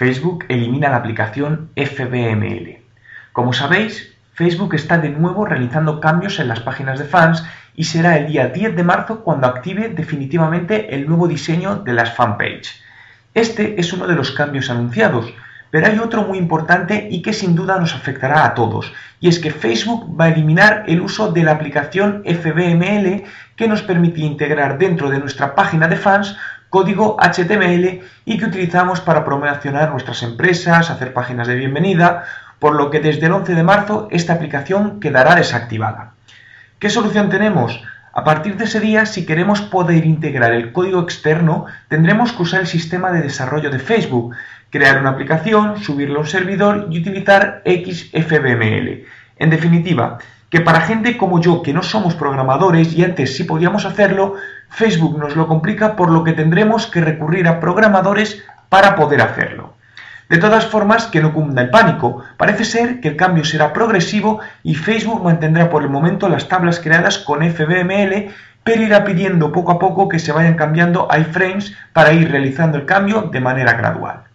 Facebook elimina la aplicación FBML. Como sabéis, Facebook está de nuevo realizando cambios en las páginas de fans y será el día 10 de marzo cuando active definitivamente el nuevo diseño de las fanpage. Este es uno de los cambios anunciados, pero hay otro muy importante y que sin duda nos afectará a todos, y es que Facebook va a eliminar el uso de la aplicación FBML que nos permitía integrar dentro de nuestra página de fans código HTML y que utilizamos para promocionar nuestras empresas, hacer páginas de bienvenida, por lo que desde el 11 de marzo esta aplicación quedará desactivada. ¿Qué solución tenemos? A partir de ese día, si queremos poder integrar el código externo, tendremos que usar el sistema de desarrollo de Facebook, crear una aplicación, subirlo a un servidor y utilizar XFBML. En definitiva, que para gente como yo que no somos programadores y antes sí podíamos hacerlo, Facebook nos lo complica por lo que tendremos que recurrir a programadores para poder hacerlo. De todas formas, que no cunda el pánico. Parece ser que el cambio será progresivo y Facebook mantendrá por el momento las tablas creadas con FBML, pero irá pidiendo poco a poco que se vayan cambiando iframes para ir realizando el cambio de manera gradual.